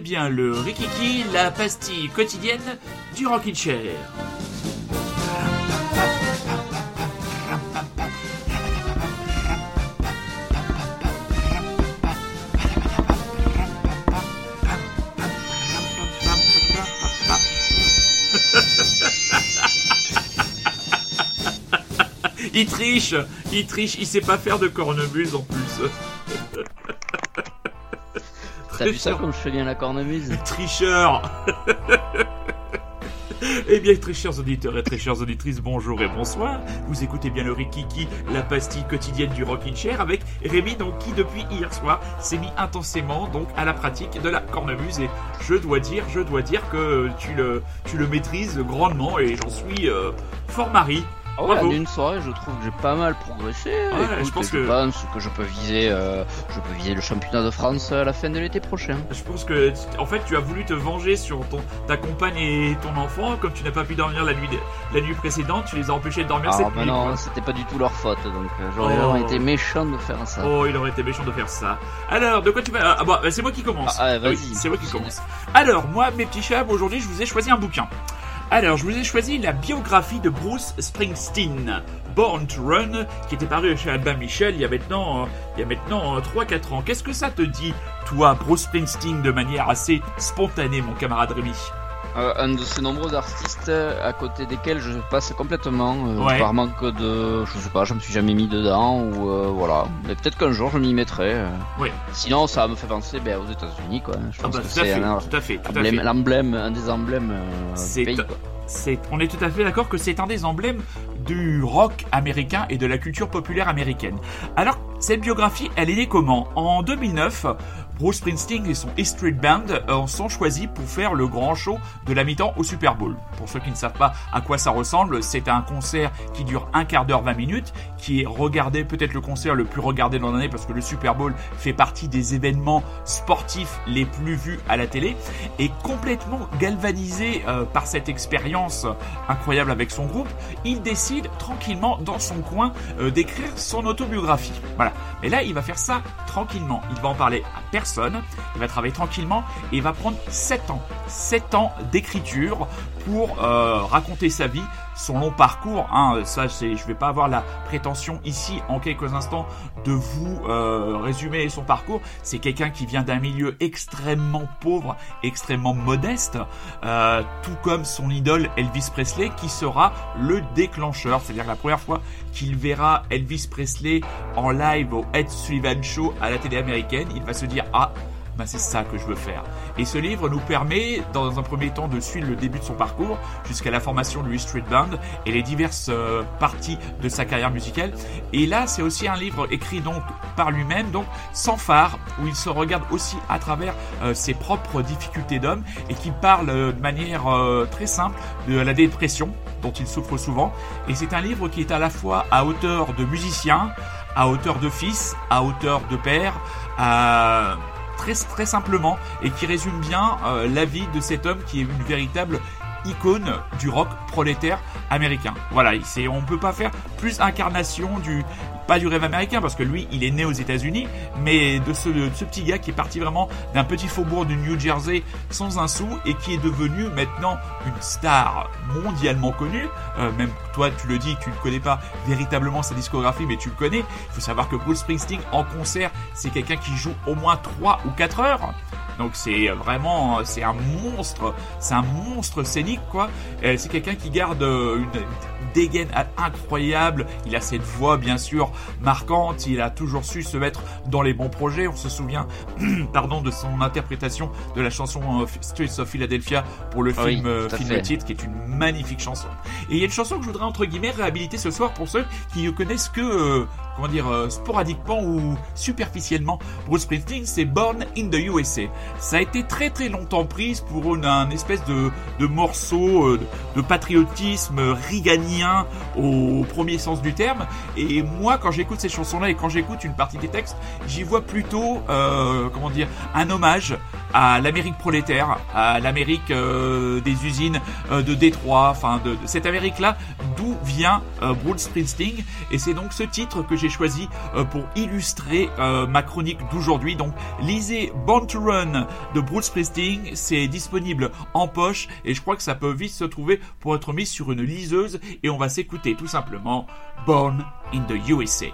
écoutez bien le Rikiki, la pastille quotidienne du Rockin' Chair. il triche, il triche, il sait pas faire de cornemuse en plus. T'as ça comme je fais bien la cornemuse Tricheur Eh bien, très chers auditeurs et très chères auditrices, bonjour et bonsoir. Vous écoutez bien le Rikiki, la pastille quotidienne du Rockin' Chair, avec Rémi, donc, qui depuis hier soir s'est mis intensément donc à la pratique de la cornemuse. Et je dois dire, je dois dire que tu le, tu le maîtrises grandement et j'en suis euh, fort mari. Ah ouais, en une soirée, je trouve que j'ai pas mal progressé. Ouais, je pense que... pense que je peux viser, euh, je peux viser le championnat de France à la fin de l'été prochain. Je pense que, en fait, tu as voulu te venger sur ton, ta compagne et ton enfant, comme tu n'as pas pu dormir la nuit, la nuit précédente, tu les as empêchés de dormir ah, cette bah nuit. non, c'était pas du tout leur faute, donc euh, j'aurais oh. été méchant de faire ça. Oh, il aurait été méchant de faire ça. Alors, de quoi tu vas Ah bah, c'est moi qui commence. Ah, vas-y. c'est moi qui commence. Alors, moi, mes petits chats, aujourd'hui, je vous ai choisi un bouquin. Alors, je vous ai choisi la biographie de Bruce Springsteen, Born to Run, qui était paru chez Albin Michel il y a maintenant, a maintenant 3-4 ans. Qu'est-ce que ça te dit, toi, Bruce Springsteen, de manière assez spontanée, mon camarade Rémi? Euh, un de ces nombreux artistes à côté desquels je passe complètement euh, par manque de je sais pas je me suis jamais mis dedans ou euh, voilà mais peut-être qu'un jour je m'y mettrai euh. oui. sinon ça me fait penser ben, aux États-Unis quoi je ah pense bah, que c'est un, tout à fait l'emblème un des emblèmes du pays quoi. On est tout à fait d'accord que c'est un des emblèmes du rock américain et de la culture populaire américaine. Alors, cette biographie, elle est née comment? En 2009, Bruce Springsteen et son E Street Band euh, sont choisis pour faire le grand show de la mi-temps au Super Bowl. Pour ceux qui ne savent pas à quoi ça ressemble, c'est un concert qui dure un quart d'heure, 20 minutes, qui est regardé, peut-être le concert le plus regardé dans l'année parce que le Super Bowl fait partie des événements sportifs les plus vus à la télé, et complètement galvanisé euh, par cette expérience incroyable avec son groupe, il décide tranquillement dans son coin euh, d'écrire son autobiographie. Voilà. Mais là, il va faire ça tranquillement. Il va en parler à personne. Il va travailler tranquillement et il va prendre 7 ans. 7 ans d'écriture pour euh, raconter sa vie, son long parcours. Hein, ça, c'est, je vais pas avoir la prétention ici, en quelques instants, de vous euh, résumer son parcours. C'est quelqu'un qui vient d'un milieu extrêmement pauvre, extrêmement modeste, euh, tout comme son idole Elvis Presley, qui sera le déclencheur. C'est-à-dire la première fois qu'il verra Elvis Presley en live au Ed Sullivan Show à la télé américaine, il va se dire ah ben c'est ça que je veux faire. Et ce livre nous permet, dans un premier temps, de suivre le début de son parcours jusqu'à la formation du Street Band et les diverses euh, parties de sa carrière musicale. Et là, c'est aussi un livre écrit donc par lui-même, donc sans phare, où il se regarde aussi à travers euh, ses propres difficultés d'homme et qui parle euh, de manière très simple de la dépression dont il souffre souvent. Et c'est un livre qui est à la fois à hauteur de musicien, à hauteur de fils, à hauteur de père, à très très simplement et qui résume bien euh, la vie de cet homme qui est une véritable icône du rock prolétaire américain. Voilà, c'est on peut pas faire plus incarnation du pas du rêve américain parce que lui il est né aux États-Unis, mais de ce, de ce petit gars qui est parti vraiment d'un petit faubourg du New Jersey sans un sou et qui est devenu maintenant une star mondialement connue. Euh, même toi tu le dis, tu ne connais pas véritablement sa discographie, mais tu le connais. Il faut savoir que Bruce Springsteen en concert c'est quelqu'un qui joue au moins 3 ou 4 heures. Donc c'est vraiment, c'est un monstre, c'est un monstre scénique quoi. Euh, c'est quelqu'un qui garde euh, une, une dégaine incroyable. Il a cette voix bien sûr marquante. Il a toujours su se mettre dans les bons projets. On se souvient, pardon, de son interprétation de la chanson euh, Streets of Philadelphia pour le Ah oui, film, euh, film titre, qui est une magnifique chanson. Et il y a une chanson que je voudrais entre guillemets réhabiliter ce soir pour ceux qui ne connaissent que, euh, comment dire, euh, sporadiquement ou superficiellement Bruce Springsteen, c'est Born in the USA. Ça a été très très longtemps prise pour une, un espèce de, de morceau euh, de, de patriotisme riganien au premier sens du terme. Et moi, quand j'écoute ces chansons-là et quand j'écoute une partie des textes, j'y vois plutôt, euh, comment dire, un hommage à l'Amérique prolétaire, à l'Amérique euh, des usines euh, de Détroit, enfin de, cette Amérique-là, d'où vient euh, Bruce Springsteen. Et c'est donc ce titre que j'ai choisi pour illustrer ma chronique d'aujourd'hui. Donc lisez Born to Run de Bruce Springsteen, c'est disponible en poche et je crois que ça peut vite se trouver pour être mis sur une liseuse et on va s'écouter tout simplement Born in the USA.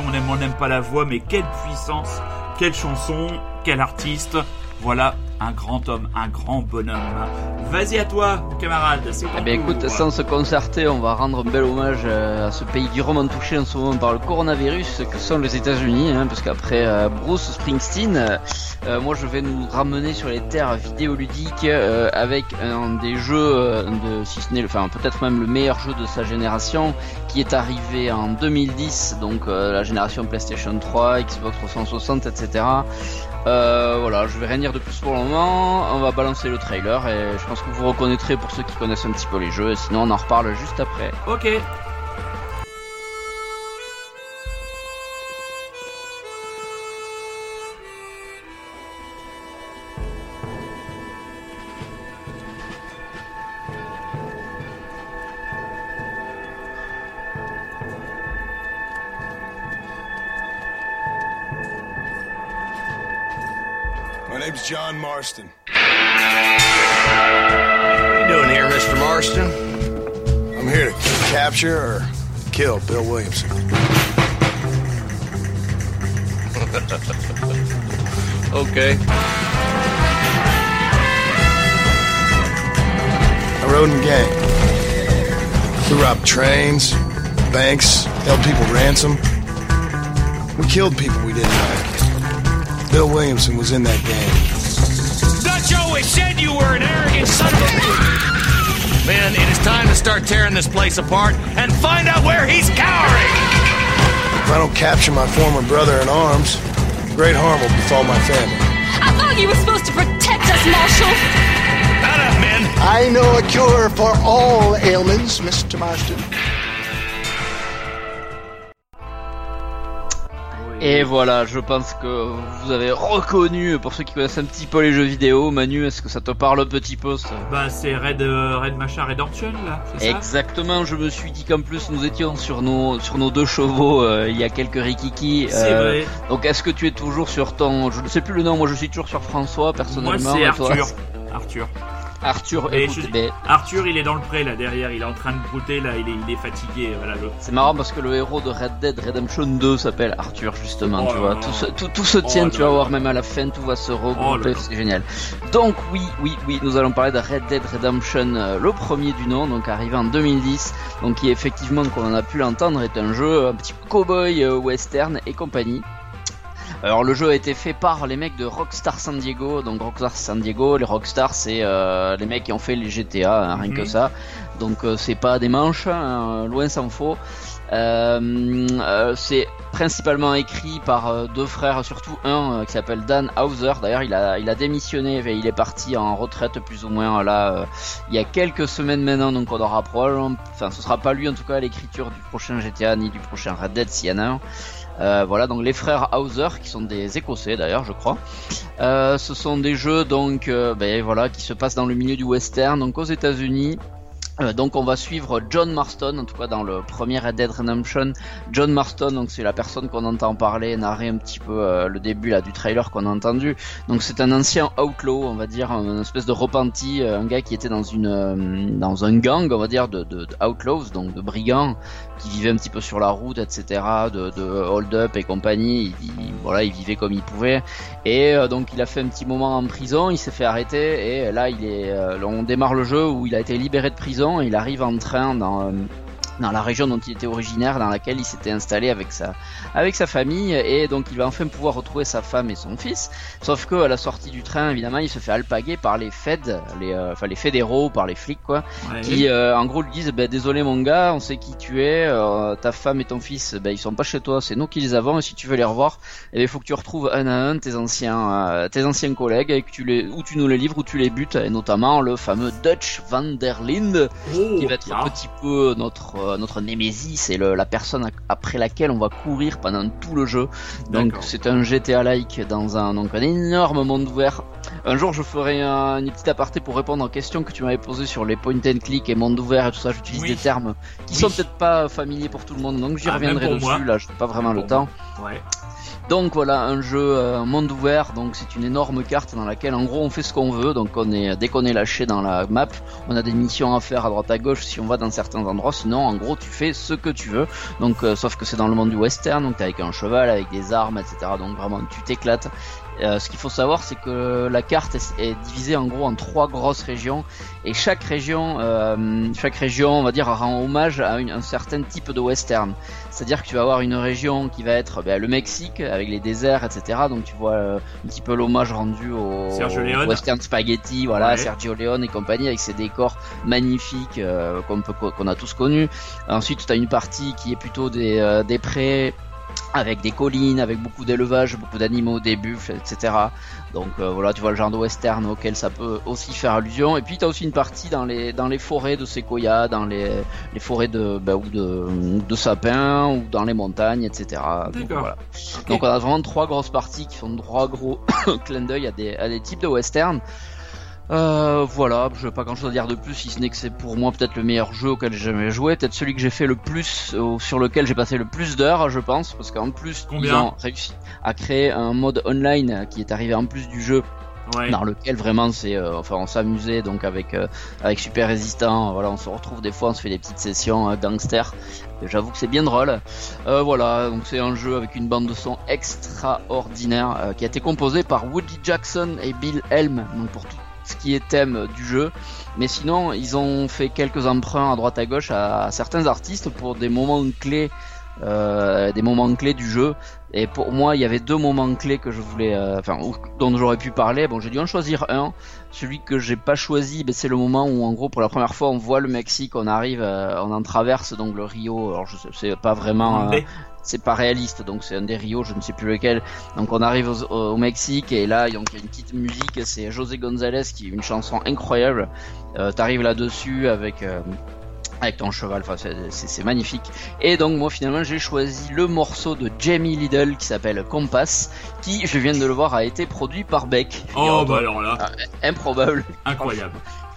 On aime, on n'aime pas la voix, mais quelle puissance quelle chanson, quel artiste. Voilà un grand homme, un grand bonhomme. Vas-y à toi, camarade, c'est Eh bien écoute, sans se concerter, on va rendre un bel hommage euh, à ce pays durement touché en ce moment par le coronavirus que sont les États-Unis, hein, parce qu'après euh, Bruce Springsteen, euh, moi je vais nous ramener sur les terres vidéoludiques avec un des jeux de, si ce n'est, enfin peut-être même le meilleur jeu de sa génération, qui est arrivé en 2010, donc la génération PlayStation 3, Xbox 360, etc. Euh, voilà, je vais rien dire de plus pour le moment. On va balancer le trailer et je pense que vous reconnaîtrez pour ceux qui connaissent un petit peu les jeux. Sinon, on en reparle juste après. Ok. Marston. What are you doing here, Mr. Marston? I'm here to capture or kill Bill Williamson. okay. I rode in gang. We robbed trains, banks, held people ransom. We killed people we didn't like. Bill Williamson was in that gang always said you were an arrogant son of a... Man, it is time to start tearing this place apart and find out where he's cowering! If I don't capture my former brother in arms, great harm will befall my family. I thought you were supposed to protect us, Marshal! Not up, men! I know a cure for all ailments, Mr. Marston. Et voilà, je pense que vous avez reconnu, pour ceux qui connaissent un petit peu les jeux vidéo, Manu, est-ce que ça te parle un petit peu ça Bah c'est Red, euh, Red Machin Redemption là, c'est ça Exactement, je me suis dit qu'en plus nous étions sur nos, sur nos deux chevaux, euh, il y a quelques rikiki. C'est euh, vrai. Donc est-ce que tu es toujours sur ton... Je ne sais plus le nom, moi je suis toujours sur François personnellement. Moi c'est Arthur. Arthur. Arthur, Arthur, il est dans le pré là derrière, il est en train de brouter là, il est, il est fatigué. Voilà, C'est marrant parce que le héros de Red Dead Redemption 2 s'appelle Arthur justement, tu oh vois. Tout se, tout, se tient, oh tu vas voir même à la fin, tout va se regrouper, oh c'est génial. Donc oui, oui, oui, nous allons parler de Red Dead Redemption, euh, le premier du nom, donc arrivé en 2010, donc qui effectivement, comme on a pu l'entendre, est un jeu un petit cowboy euh, western et compagnie. Alors le jeu a été fait par les mecs de Rockstar San Diego. Donc Rockstar San Diego, les Rockstar c'est euh, les mecs qui ont fait les GTA, hein, rien que mhm. ça. Donc euh, c'est pas des manches, hein, loin s'en faut. Euh, c'est principalement écrit par deux frères, surtout un qui s'appelle Dan Hauser. D'ailleurs, il a, il a démissionné, il est parti en retraite plus ou moins là il y a quelques semaines maintenant, donc on aura probablement, enfin ce sera pas lui en tout cas à l'écriture du prochain GTA ni du prochain Red Dead s'il y en a un. Euh, voilà, donc les frères Hauser, qui sont des Écossais d'ailleurs, je crois. Euh, ce sont des jeux donc, euh, ben, voilà, qui se passent dans le milieu du western, donc aux États-Unis. Euh, donc on va suivre John Marston, en tout cas dans le premier Red Dead Redemption. John Marston, donc c'est la personne qu'on entend parler, narrer un petit peu euh, le début là du trailer qu'on a entendu. Donc c'est un ancien outlaw, on va dire, une espèce de repenti, euh, un gars qui était dans une dans un gang, on va dire, de, de, outlaws, donc de brigands, qui vivait un petit peu sur la route, etc., de, de hold-up et compagnie. Il, voilà, il vivait comme il pouvait. Et donc il a fait un petit moment en prison, il s'est fait arrêter et là il est, on démarre le jeu où il a été libéré de prison il arrive en train dans, euh, dans la région dont il était originaire, dans laquelle il s'était installé avec sa, avec sa famille, et donc il va enfin pouvoir retrouver sa femme et son fils. Sauf que à la sortie du train, évidemment, il se fait alpaguer par les feds, les, euh, enfin les fédéraux, par les flics, quoi, qui euh, en gros lui disent, bah, désolé mon gars, on sait qui tu es, euh, ta femme et ton fils, bah, ils sont pas chez toi, c'est nous qui les avons, et si tu veux les revoir, eh ben, il faut que tu retrouves un à un tes anciens, tes anciens collègues, et que tu les, ou tu nous les livres, ou tu les butes, et notamment le fameux Dutch van der Linde, oh, qui va être un petit peu notre euh, notre Némésis, c'est la personne après laquelle on va courir pendant tout le jeu. Donc c'est un GTA-like dans un, donc un énorme monde ouvert. Un jour je ferai un, une petite aparté pour répondre aux questions que tu m'avais posées sur les point and click et monde ouvert et tout ça. J'utilise des termes qui sont peut-être pas familiers pour tout le monde, donc j'y ah, reviendrai dessus. Là, je n'ai pas vraiment le temps. Donc voilà, un jeu un monde ouvert, donc c'est une énorme carte dans laquelle en gros on fait ce qu'on veut, donc on est dès qu'on est lâché dans la map, on a des missions à faire à droite à gauche si on va dans certains endroits, sinon en gros tu fais ce que tu veux. Donc sauf que c'est dans le monde du western, donc t'es avec un cheval, avec des armes, etc. Donc vraiment tu t'éclates euh, ce qu'il faut savoir, c'est que la carte est, divisée en gros en trois grosses régions, et chaque région, euh, chaque région, on va dire, rend hommage à un certain type de western. C'est-à-dire que tu vas avoir une région qui va être ben, le Mexique avec les déserts, etc. Donc tu vois euh, un petit peu l'hommage rendu au, western spaghetti, voilà, Sergio Leone et compagnie avec ses décors magnifiques qu'on a tous connus. Ensuite, tu as une partie qui est plutôt des, des prés avec des collines, avec beaucoup d'élevage, beaucoup d'animaux, des buffles, etc. Donc euh, voilà, tu vois le genre de western auquel ça peut aussi faire allusion. Et puis tu as aussi une partie dans les dans les forêts de séquoia, dans les, les forêts de bah, ou de, de sapins ou dans les montagnes, etc. Donc, voilà. Donc on a vraiment trois grosses parties qui font trois gros clins d'œil à des, à des types de western. Euh, voilà, je n'ai pas grand chose à dire de plus, si ce n'est que c'est pour moi peut-être le meilleur jeu auquel j'ai jamais joué, peut-être celui que j'ai fait le plus, euh, sur lequel j'ai passé le plus d'heures, je pense, parce qu'en plus, Combien ils ont réussi à créer un mode online qui est arrivé en plus du jeu. dans lequel vraiment c'est euh, enfin on s'amusait donc avec avec super résistant voilà on se retrouve des fois on se fait des petites sessions gangster j'avoue que c'est bien drôle. Voilà donc c'est un jeu avec une bande de son extraordinaire qui a été composé par Woody Jackson et Bill Helm donc pour tout ce qui est thème du jeu. Mais sinon, ils ont fait quelques emprunts à droite à gauche à, certains artistes pour des moments clés, euh, des moments clés du jeu. Et pour moi, il y avait deux moments clés que je voulais, euh, enfin, dont j'aurais pu parler. Bon, j'ai dû en choisir un. Celui que j'ai pas choisi, ben, c'est le moment où, en gros, pour la première fois, on voit le Mexique, on arrive, euh, on en traverse donc le Rio. Alors, je sais, pas vraiment c'est pas réaliste, donc c'est un des Rio, je ne sais plus lequel. Donc on arrive au, Mexique et là donc il y a une petite musique, c'est José González qui est une chanson incroyable. Euh, T'arrives là-dessus avec euh, avec ton cheval, enfin c'est magnifique. Et donc moi finalement j'ai choisi le morceau de Jamie Liddle qui s'appelle Compass, qui je viens de le voir a été produit par Beck. Oh bah alors là, euh, improbable, incroyable.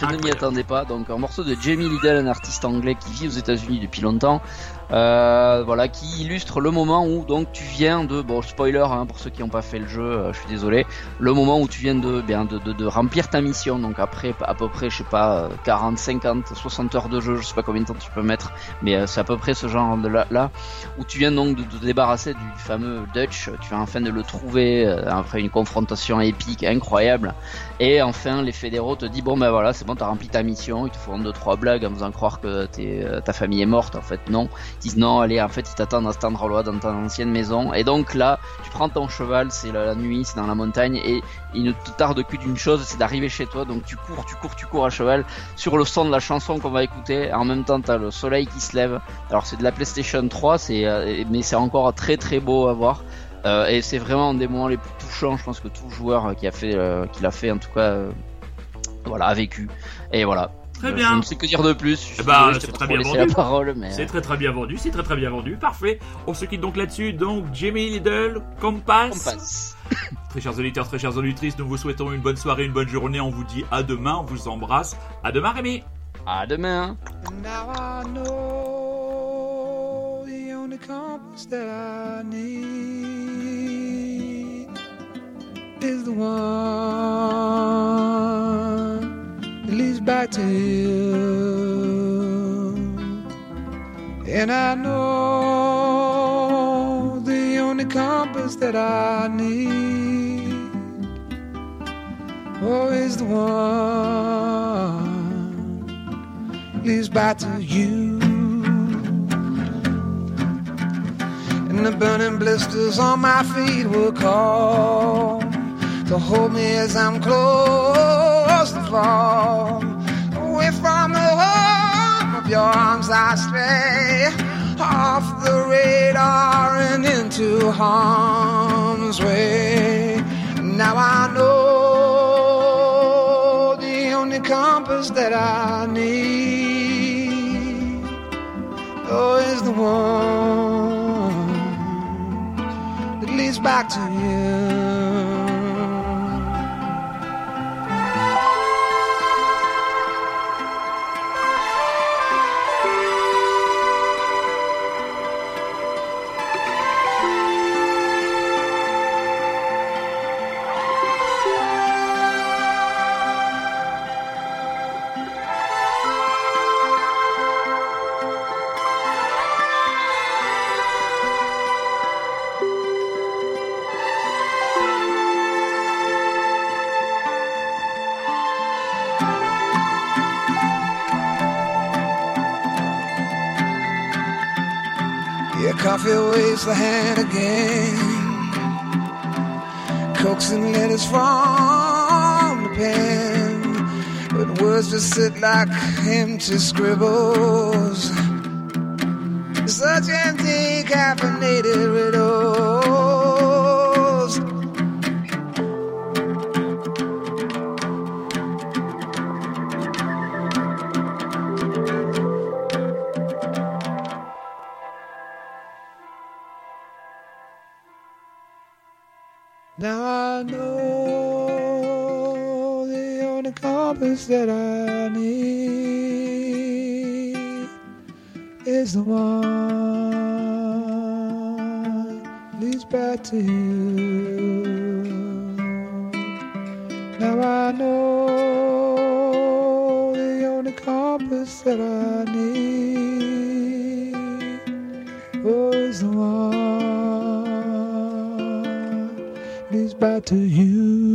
Je ne m'y attendais pas. Donc un morceau de Jamie Liddell, un artiste anglais qui vit aux États-Unis depuis longtemps, euh, voilà, qui illustre le moment où donc tu viens de, bon spoiler hein, pour ceux qui n'ont pas fait le jeu, euh, je suis désolé, le moment où tu viens de bien de, de, de, remplir ta mission. Donc après à peu près, je sais pas, 40, 50, 60 heures de jeu, je sais pas combien de temps tu peux mettre, mais euh, c'est à peu près ce genre de là, où tu viens donc de te débarrasser du fameux Dutch. Tu viens enfin de le trouver euh, après une confrontation épique incroyable. Et enfin, les fédéraux te disent bon ben voilà, c'est bon, t'as rempli ta mission. Ils te font deux trois blagues en faisant croire que ta famille est morte. En fait, non disent non, allez, en fait, ils t'attendent à cet endroit dans ta ancienne maison. Et donc là, tu prends ton cheval, c'est la, nuit, c'est dans la montagne, et il ne te tarde que d'une chose, c'est d'arriver chez toi. Donc tu cours, tu cours, tu cours à cheval sur le son de la chanson qu'on va écouter. En même temps, t'as le soleil qui se lève. Alors c'est de la PlayStation 3, c'est euh, mais c'est encore très très beau à voir. Euh, et c'est vraiment un des moments les plus touchants, je pense que tout joueur qui a fait, euh, qui l'a fait en tout cas, voilà, a vécu. Et voilà, Très bien. Je ne sais que dire de plus. Eh bah, c'est très bien vendu. C'est très très bien vendu. C'est très très bien vendu. Parfait. On se quitte donc là-dessus. Donc, Jamie Liddle, Compass. très chers auditeurs, très chers auditrices, nous vous souhaitons une bonne soirée, une bonne journée. On vous dit à demain. On vous embrasse. À demain, Rémi. À demain. Leads back to you. And I know the only compass that I need oh, is the one leads back to you. And the burning blisters on my feet will call to hold me as I'm close to fall. Away from the home of your arms I stray, off the radar and into harm's way. Now I know the only compass that I need oh, is the one that leads back to you. Coffee waves the hand again. Coaxing letters from the pen, but words just sit like empty scribbles. Such empty caffeinated riddles. Now I know the only compass that I need is the one leads back to you. Now I know goodbye to you.